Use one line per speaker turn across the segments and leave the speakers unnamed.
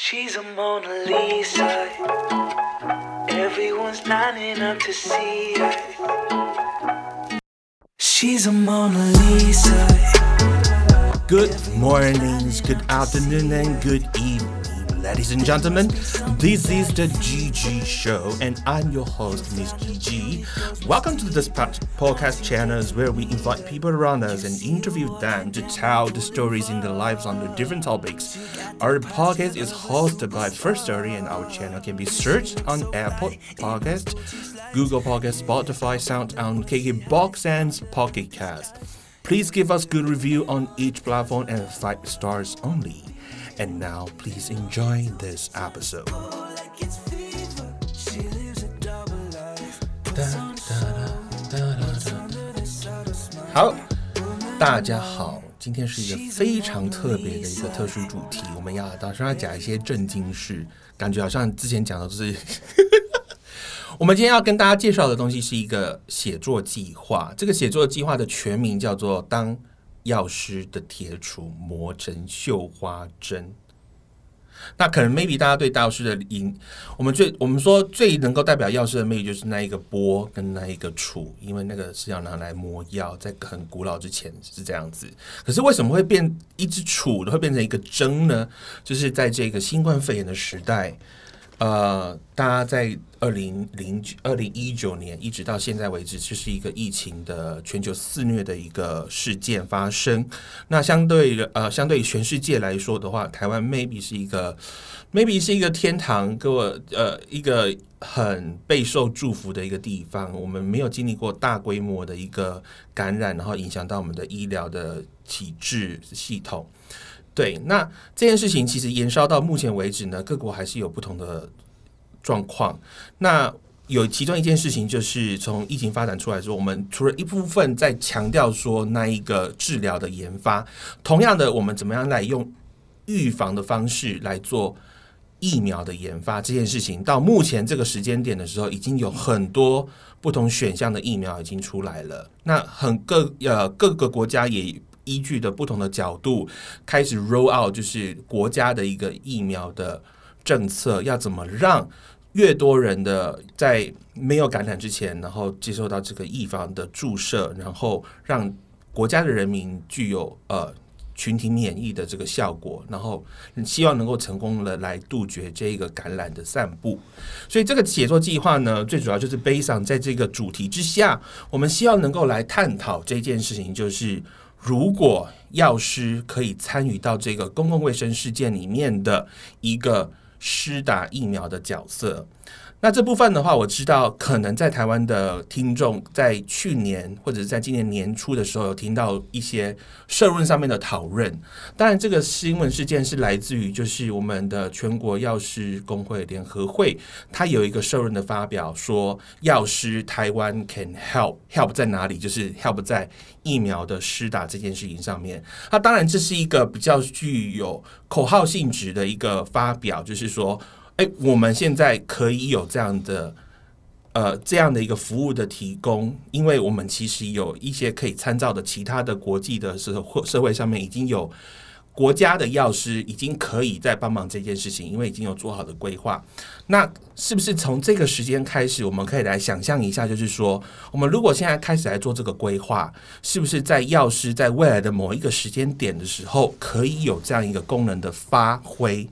She's a Mona Lisa. Everyone's lining up to see her. She's a Mona Lisa.
Good mornings, good afternoon, and good evening, ladies and gentlemen. This is the GG Show, and I'm your host, Miss GG. Welcome to this pod- podcast channels where we invite people around us and interview them to tell the stories in their lives on the different topics. Our podcast is hosted by First Story, and our channel can be searched on Apple Podcast, Google Podcast, Spotify, SoundOn, KKBox, and Pocket Cast. Please give us good review on each platform and five stars only. And now, please enjoy this episode. 好，大家好，今天是一个非常特别的一个特殊主题，我们要打算要讲一些正经事，感觉好像之前讲的都是。我们今天要跟大家介绍的东西是一个写作计划，这个写作计划的全名叫做“当药师的铁杵磨成绣花针”。那可能 maybe 大家对药师的影，我们最我们说最能够代表药师的魅力就是那一个钵跟那一个杵，因为那个是要拿来磨药，在很古老之前是这样子。可是为什么会变一只杵会变成一个针呢？就是在这个新冠肺炎的时代，呃，大家在二零零二零一九年一直到现在为止，这是一个疫情的全球肆虐的一个事件发生。那相对的呃，相对于全世界来说的话，台湾 maybe 是一个 maybe 是一个天堂，给我呃一个很备受祝福的一个地方。我们没有经历过大规模的一个感染，然后影响到我们的医疗的体制系统。对，那这件事情其实延烧到目前为止呢，各国还是有不同的状况。那有其中一件事情，就是从疫情发展出来之后，我们除了一部分在强调说那一个治疗的研发，同样的，我们怎么样来用预防的方式来做疫苗的研发这件事情，到目前这个时间点的时候，已经有很多不同选项的疫苗已经出来了。那很各呃各个国家也依据的不同的角度，开始 roll out 就是国家的一个疫苗的政策，要怎么让越多人的在没有感染之前，然后接受到这个预防的注射，然后让国家的人民具有呃群体免疫的这个效果，然后希望能够成功的来杜绝这个感染的散布。所以这个写作计划呢，最主要就是悲伤在这个主题之下，我们希望能够来探讨这件事情，就是如果药师可以参与到这个公共卫生事件里面的一个施打疫苗的角色。那这部分的话，我知道可能在台湾的听众在去年或者是在今年年初的时候，有听到一些社论上面的讨论。当然，这个新闻事件是来自于就是我们的全国药师工会联合会，它有一个社论的发表，说药师台湾 can help help 在哪里？就是 help 在疫苗的施打这件事情上面。那当然，这是一个比较具有口号性质的一个发表，就是说。哎，我们现在可以有这样的呃这样的一个服务的提供，因为我们其实有一些可以参照的其他的国际的社会社会上面已经有国家的药师已经可以在帮忙这件事情，因为已经有做好的规划。那是不是从这个时间开始，我们可以来想象一下，就是说，我们如果现在开始来做这个规划，是不是在药师在未来的某一个时间点的时候，可以有这样一个功能的发挥？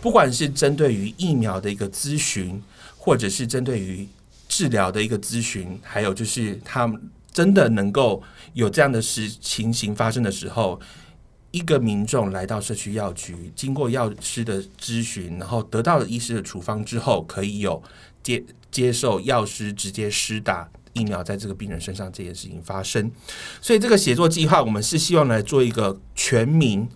不管是针对于疫苗的一个咨询，或者是针对于治疗的一个咨询，还有就是他们真的能够有这样的事情形发生的时候，一个民众来到社区药局，经过药师的咨询，然后得到了医师的处方之后，可以有接接受药师直接施打疫苗在这个病人身上这件事情发生。所以这个写作计划，我们是希望来做一个全民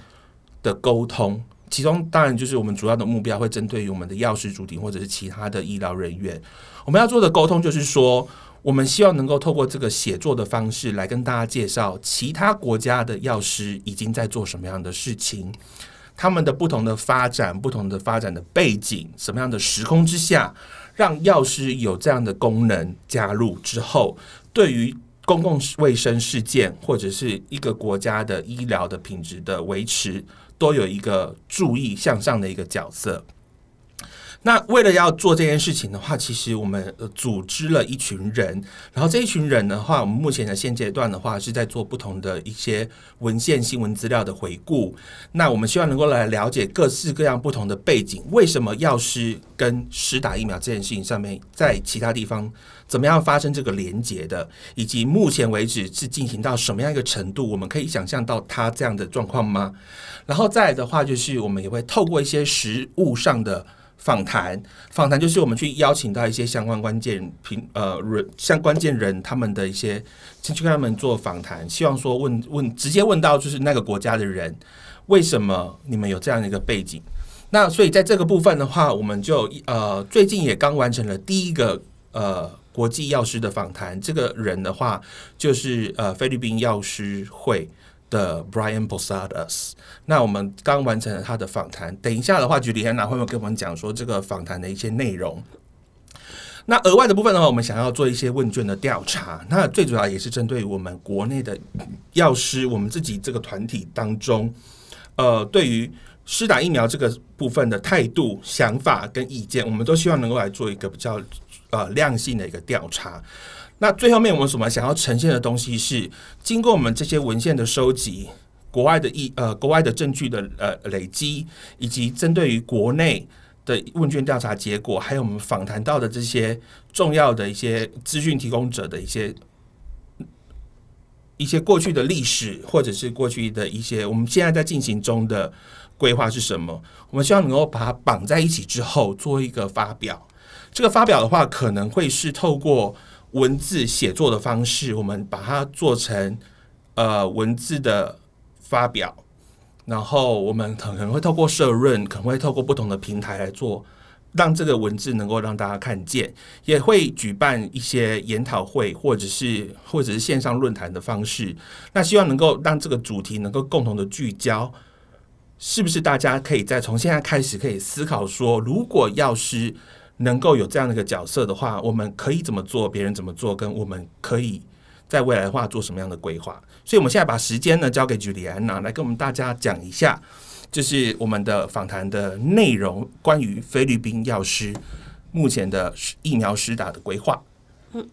的沟通。其中当然就是我们主要的目标会针对于我们的药师主体或者是其他的医疗人员，我们要做的沟通就是说，我们希望能够透过这个写作的方式来跟大家介绍其他国家的药师已经在做什么样的事情，他们的不同的发展、不同的发展的背景、什么样的时空之下，让药师有这样的功能加入之后，对于公共卫生事件或者是一个国家的医疗的品质的维持。都有一个注意向上的一个角色。那为了要做这件事情的话，其实我们组织了一群人，然后这一群人的话，我们目前的现阶段的话是在做不同的一些文献、新闻资料的回顾。那我们希望能够来了解各式各样不同的背景，为什么药师跟实打疫苗这件事情上面，在其他地方怎么样发生这个连结的，以及目前为止是进行到什么样一个程度，我们可以想象到他这样的状况吗？然后再来的话，就是我们也会透过一些实物上的。访谈，访谈就是我们去邀请到一些相关关键评呃人，像关键人他们的一些，去跟他们做访谈，希望说问问直接问到就是那个国家的人，为什么你们有这样的一个背景？那所以在这个部分的话，我们就呃最近也刚完成了第一个呃国际药师的访谈，这个人的话就是呃菲律宾药师会。的 Brian Posadas，那我们刚完成了他的访谈。等一下的话，局里安娜会不会跟我们讲说这个访谈的一些内容？那额外的部分的话，我们想要做一些问卷的调查。那最主要也是针对我们国内的药师，我们自己这个团体当中，呃，对于施打疫苗这个部分的态度、想法跟意见，我们都希望能够来做一个比较呃量性的一个调查。那最后面我们所想要呈现的东西是，经过我们这些文献的收集、国外的疫呃国外的证据的呃累积，以及针对于国内的问卷调查结果，还有我们访谈到的这些重要的一些资讯提供者的一些一些过去的历史，或者是过去的一些我们现在在进行中的规划是什么？我们希望能够把它绑在一起之后做一个发表。这个发表的话，可能会是透过。文字写作的方式，我们把它做成呃文字的发表，然后我们可能会透过社论，可能会透过不同的平台来做，让这个文字能够让大家看见，也会举办一些研讨会，或者是或者是线上论坛的方式，那希望能够让这个主题能够共同的聚焦，是不是大家可以再从现在开始可以思考说，如果药师。能够有这样的一个角色的话，我们可以怎么做？别人怎么做？跟我们可以在未来的话做什么样的规划？所以，我们现在把时间呢交给朱莉安娜来跟我们大家讲一下，就是我们的访谈的内容，关于菲律宾药师目前的疫苗施打的规划。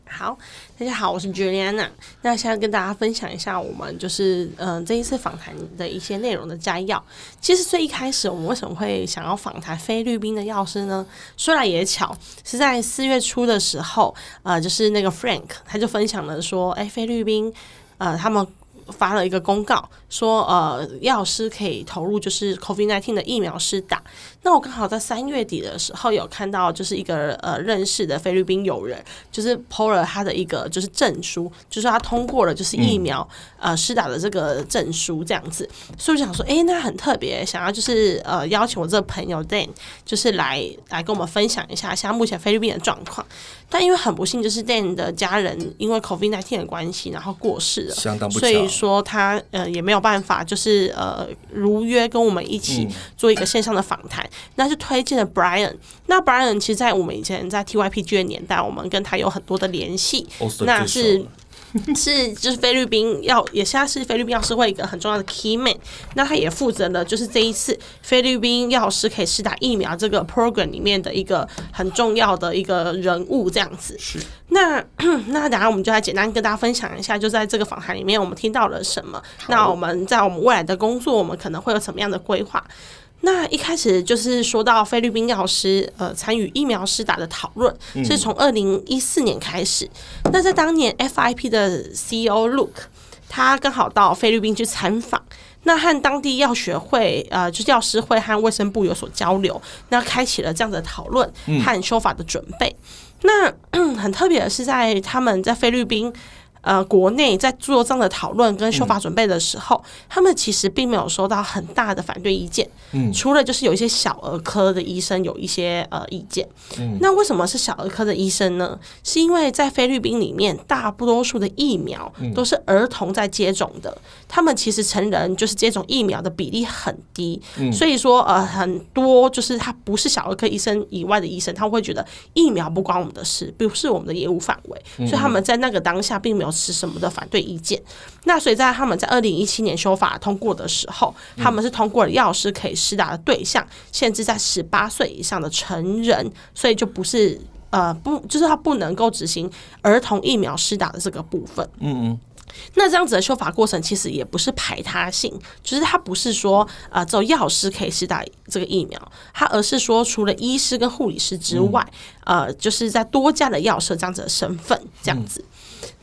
好，大家好，我是 Juliana。那现在跟大家分享一下我们就是嗯这一次访谈的一些内容的摘要。其实最一开始我们为什么会想要访谈菲律宾的药师呢？说来也巧，是在四月初的时候，呃，就是那个 Frank 他就分享了说，哎，菲律宾呃他们。发了一个公告，说呃，药师可以投入就是 COVID-19 的疫苗施打。那我刚好在三月底的时候有看到，就是一个呃认识的菲律宾友人，就是 PO 了他的一个就是证书，就是他通过了就是疫苗呃施打的这个证书这样子。所以我想说，哎，那很特别，想要就是呃邀请我这个朋友 Dan，就是来来跟我们分享一下现在目前菲律宾的状况。但因为很不幸，就是 Dan 的家人因为 COVID-19 的关系，然后过世了，
相当不
所以说他呃也没有办法，就是呃如约跟我们一起做一个线上的访谈。那就推荐了 Brian。那 Brian 其实，在我们以前在 TYPG 的年代，我们跟他有很多的联系。那是。是，就是菲律宾要也现在是菲律宾药师会一个很重要的 key man，那他也负责了，就是这一次菲律宾药师可以施打疫苗这个 program 里面的一个很重要的一个人物，这样子。
是。
那 那等下我们就来简单跟大家分享一下，就在这个访谈里面我们听到了什么。那我们在我们未来的工作，我们可能会有什么样的规划？那一开始就是说到菲律宾药师呃参与疫苗施打的讨论，是从二零一四年开始。那在当年 FIP 的 CEO Luke，他刚好到菲律宾去参访，那和当地药学会呃就药师会和卫生部有所交流，那开启了这样的讨论和修法的准备。那 很特别的是，在他们在菲律宾。呃，国内在做这样的讨论跟修法准备的时候，他们其实并没有收到很大的反对意见。嗯，除了就是有一些小儿科的医生有一些呃意见。嗯，那为什么是小儿科的医生呢？是因为在菲律宾里面，大多数的疫苗都是儿童在接种的，他们其实成人就是接种疫苗的比例很低。嗯，所以说呃，很多就是他不是小儿科医生以外的医生，他会觉得疫苗不关我们的事，不是我们的业务范围，所以他们在那个当下并没有。持什么的反对意见。那所以在他们在二零一七年修法通过的时候，他们是通过了药师可以施打的对象限制在十八岁以上的成人，所以就不是呃不就是他不能够执行儿童疫苗施打的这个部分。
嗯嗯，
那这样子的修法过程其实也不是排他性，就是他不是说呃只有药师可以施打这个疫苗，他而是说除了医师跟护理师之外，呃，就是在多家的药师这样子的身份这样子。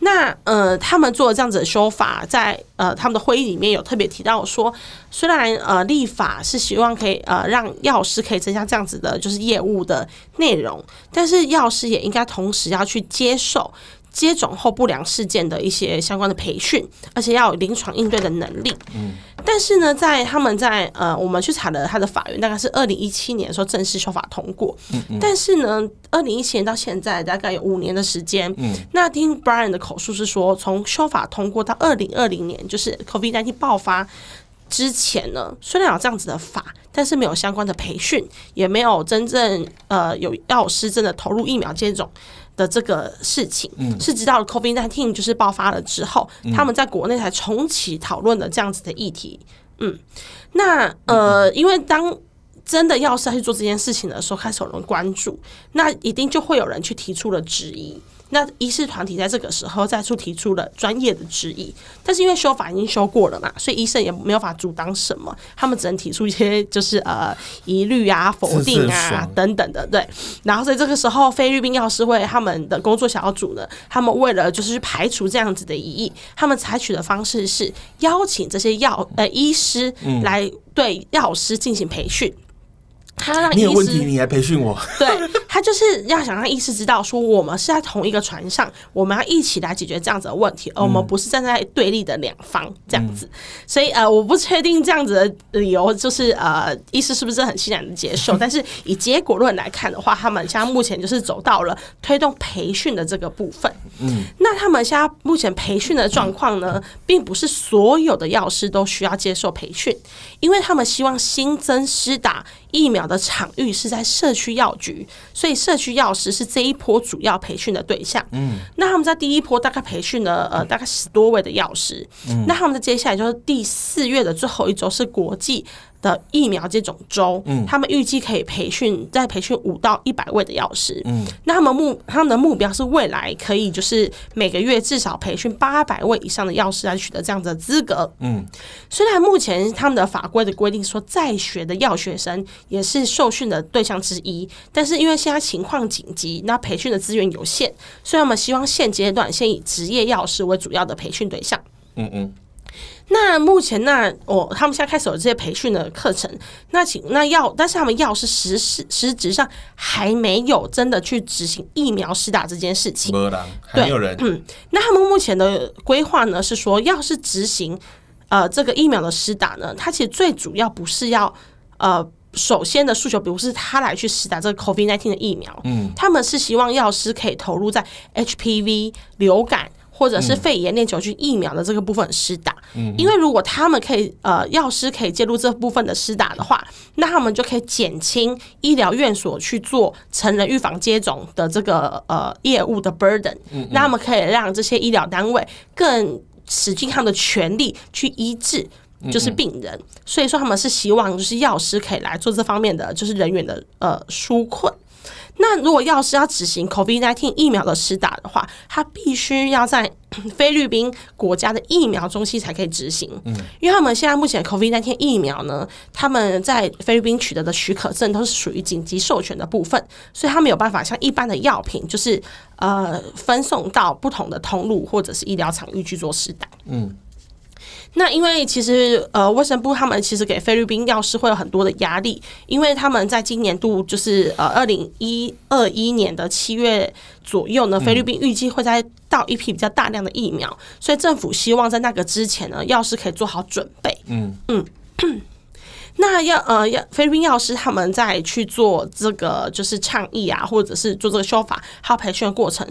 那呃，他们做这样子的修法，在呃他们的会议里面有特别提到说，虽然呃立法是希望可以呃让药师可以增加这样子的就是业务的内容，但是药师也应该同时要去接受。接种后不良事件的一些相关的培训，而且要有临床应对的能力。嗯，但是呢，在他们在呃，我们去查了他的法院，大概是二零一七年的时候正式修法通过。嗯嗯。但是呢，二零一七年到现在大概有五年的时间。嗯。那听 Brian 的口述是说，从修法通过到二零二零年，就是 COVID-19 爆发之前呢，虽然有这样子的法，但是没有相关的培训，也没有真正呃有药师真的投入疫苗接种。的这个事情，是直到 COVID nineteen 就是爆发了之后，他们在国内才重启讨论的这样子的议题。嗯，那呃，因为当真的要是要去做这件事情的时候，开始有人关注，那一定就会有人去提出了质疑。那医师团体在这个时候再次提出了专业的质疑，但是因为修法已经修过了嘛，所以医生也没有法阻挡什么，他们只能提出一些就是呃疑虑啊、否定啊等等的，对。然后在这个时候，菲律宾药师会他们的工作小组呢，他们为了就是去排除这样子的疑义，他们采取的方式是邀请这些药呃医师来对药师进行培训。他让
你有问题，你来培训我。
对他就是要想让医师知道，说我们是在同一个船上，我们要一起来解决这样子的问题，而我们不是站在对立的两方这样子。所以呃，我不确定这样子的理由就是呃，医师是不是很欣然的接受？但是以结果论来看的话，他们现在目前就是走到了推动培训的这个部分。嗯，那他们现在目前培训的状况呢，并不是所有的药师都需要接受培训，因为他们希望新增施打。疫苗的场域是在社区药局，所以社区药师是这一波主要培训的对象。嗯，那他们在第一波大概培训了呃大概十多位的药师。嗯，那他们的接下来就是第四月的最后一周是国际。的疫苗接种周，嗯，他们预计可以培训再培训五到一百位的药师，嗯，那他们目他们的目标是未来可以就是每个月至少培训八百位以上的药师来取得这样的资格，嗯，虽然目前他们的法规的规定说在学的药学生也是受训的对象之一，但是因为现在情况紧急，那培训的资源有限，所以我们希望现阶段先以职业药师为主要的培训对象，嗯嗯。那目前那我他们现在开始有这些培训的课程，那请那要，但是他们要是实实实质上还没有真的去执行疫苗施打这件事情，
对，有人。
嗯，那他们目前的规划呢是说，要是执行呃这个疫苗的施打呢，它其实最主要不是要呃首先的诉求，比如是他来去施打这个 COVID nineteen 的疫苗，嗯，他们是希望药师可以投入在 HPV 流感。或者是肺炎链球菌疫苗的这个部分施打，因为如果他们可以呃药师可以介入这部分的施打的话，那他们就可以减轻医疗院所去做成人预防接种的这个呃业务的 burden，那他们可以让这些医疗单位更使尽他们的全力去医治就是病人，所以说他们是希望就是药师可以来做这方面的就是人员的呃纾困。那如果要是要执行 COVID-19 疫苗的施打的话，它必须要在 菲律宾国家的疫苗中心才可以执行。嗯，因为他们现在目前 COVID-19 疫苗呢，他们在菲律宾取得的许可证都是属于紧急授权的部分，所以他没有办法像一般的药品，就是呃分送到不同的通路或者是医疗场域去做施打。嗯。那因为其实呃，卫生部他们其实给菲律宾药师会有很多的压力，因为他们在今年度就是呃二零一二一年的七月左右呢，菲律宾预计会在到一批比较大量的疫苗，所以政府希望在那个之前呢，药师可以做好准备。嗯嗯，那要呃要菲律宾药师他们在去做这个就是倡议啊，或者是做这个修法还有培训的过程。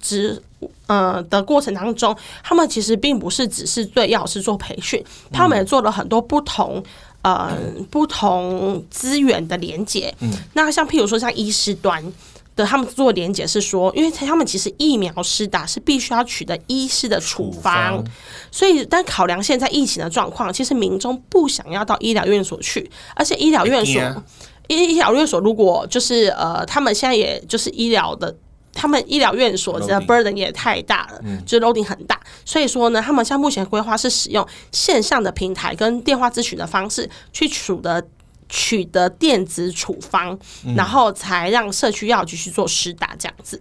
之呃的过程当中，他们其实并不是只是对药师做培训，他们也做了很多不同呃不同资源的连接。嗯，那像譬如说像医师端的他们做连接是说，因为他们其实疫苗施打是必须要取得医师的处方，所以但考量现在疫情的状况，其实民众不想要到医疗院所去，而且医疗院所医医疗院所如果就是呃，他们现在也就是医疗的。他们医疗院所的 burden 也太大了，就是 loading 很大，所以说呢，他们像目前规划是使用线上的平台跟电话咨询的方式去取得取得电子处方，然后才让社区药局去做施打这样子。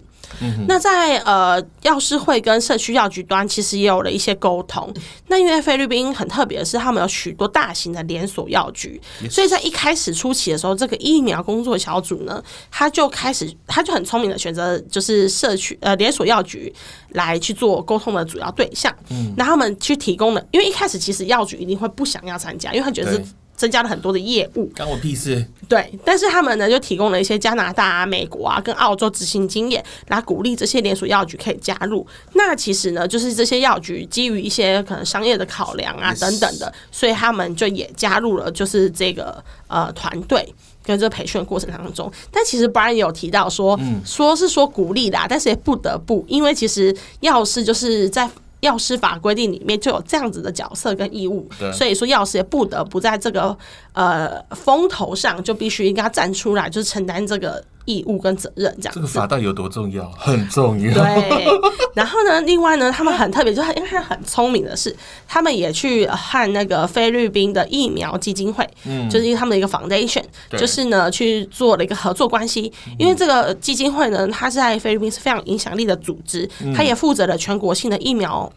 那在呃药师会跟社区药局端其实也有了一些沟通。那因为菲律宾很特别的是，他们有许多大型的连锁药局，所以在一开始初期的时候，这个疫苗工作小组呢，他就开始他就很聪明的选择就是社区呃连锁药局来去做沟通的主要对象。嗯那他们去提供了，因为一开始其实药局一定会不想要参加，因为他觉得是
对
增加了很多的业务。
干我屁事！
对，但是他们呢就提供了一些加拿大啊、美国啊跟澳洲执行经验，来鼓励这些连锁药局可以加入。那其实呢，就是这些药局基于一些可能商业的考量啊等等的，所以他们就也加入了就是这个呃团队。跟这个培训过程当中，但其实 Brian 也有提到说，说是说鼓励啦，但是也不得不，因为其实药师就是在药师法规定里面就有这样子的角色跟义务
对，
所以说药师也不得不在这个呃风头上就必须应该站出来，就是承担这个义务跟责任这样子。
这个法到底有多重要？很重要。
对，然后呢，另外呢，他们很特别，就是因为他很聪明的是，他们也去和那个菲律宾的疫苗基金会，嗯就是他们的一个 foundation，就是呢去做了一个合作关系。因为这个基金会呢，它是在菲律宾是非常有影响力的组织，它也负责了全国性的疫苗。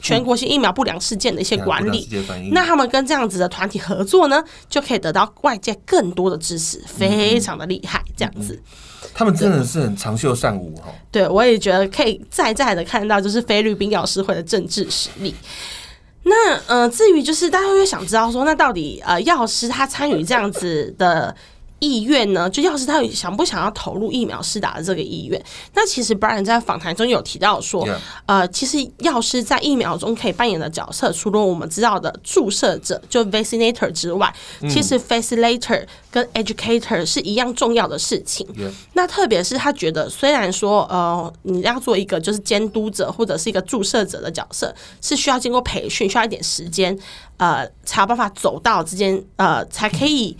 全国性疫苗不良事件的一些管理，那他们跟这样子的团体合作呢，就可以得到外界更多的支持，非常的厉害。这样子，
他们真的是很长袖善舞哈。
对我也觉得可以再再的看到，就是菲律宾药师会的政治实力。那呃，至于就是大家会想知道说，那到底呃药师他参与这样子的意愿呢？就药师他有想不想要投入疫苗施打的这个意愿？那其实 Brian 在访谈中有提到说呃，其实药师在疫苗中可以扮演的角色，除了我们知道的注射者就 vaccinator 之外，其实 facilitator 跟 educator 是一样重要的事情。那特别是他觉得，虽然说呃，你要做一个就是监督者或者是一个注射者的角色，是需要经过培训，需要一点时间，呃，才有办法走到之间，呃，才可以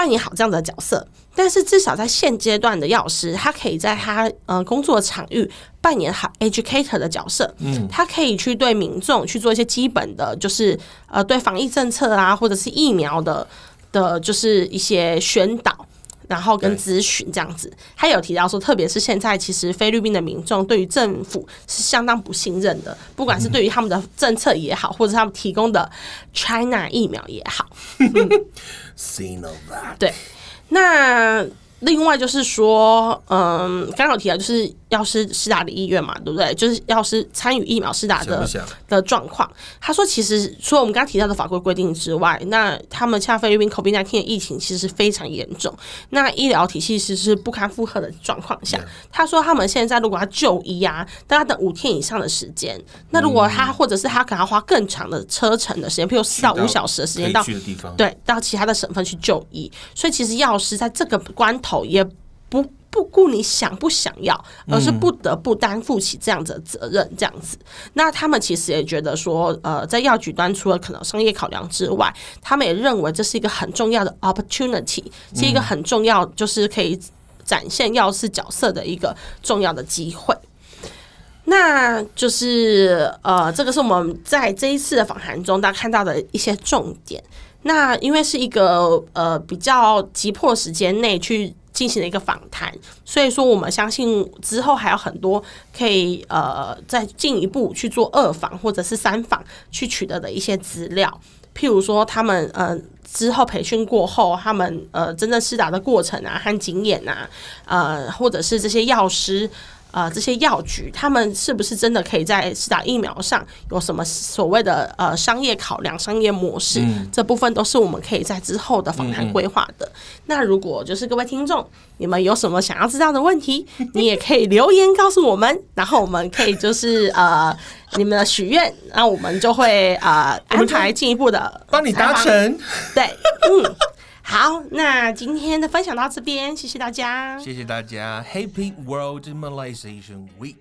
扮演好这样的角色。但是至少在现阶段的药师，他可以在他呃工作场域扮演好 educator 的角色，嗯，他可以去对民众去做一些基本的，就是呃对防疫政策啊，或者是疫苗的的，就是一些宣导。然后跟
对。
咨询这样子，他有提到说，特别是现在，其实菲律宾的民众对于政府是相当不信任的，不管是对于他们的政策也好，或者他们提供的 China 疫苗也好。对，那另外就是说，嗯，刚刚有提到就是药师施打的意愿嘛，对不对？就是药师参与疫苗施打的？的状况。他说，其实除了我们刚刚提到的法规规定之外，那他们像菲律宾 COVID-19 的疫情其实是非常严重，那医疗体系其实是不堪负荷的状况下他说他们现在如果要就医啊，大概等五天以上的时间。那如果他或者是他可能要花更长的车程的时间，譬如四到五小时的时间到。对，到其他的省份去就医。所以其实药师在这个关头也不不顾你想不想要，而是不得不担负起这样子的责任，这样子。那他们其实也觉得说，呃，在药局端除了可能商业考量之外，他们也认为这是一个很重要的 opportunity，是一个很重要，就是可以展现药师角色的一个重要的机会。那就是呃，这个是我们在这一次的访谈中大家看到的一些重点。那因为是一个呃比较急迫时间内去进行了一个访谈，所以说我们相信之后还有很多可以呃再进一步去做二访或者是三访去取得的一些资料，譬如说他们呃之后培训过后，他们呃真正施打的过程啊和经验啊，呃或者是这些药师。呃，这些药局他们是不是真的可以在施打疫苗上有什么所谓的呃商业考量、商业模式？这部分都是我们可以在之后的访谈规划的。那如果就是各位听众，你们有什么想要知道的问题，你也可以留言告诉我们，然后我们可以就是呃你们的许愿，那我们就会呃安排进一步的
帮你达成。
对，嗯。好，那今天的分享到这边，谢谢大家。
谢谢大家，Happy World Malaysian Week。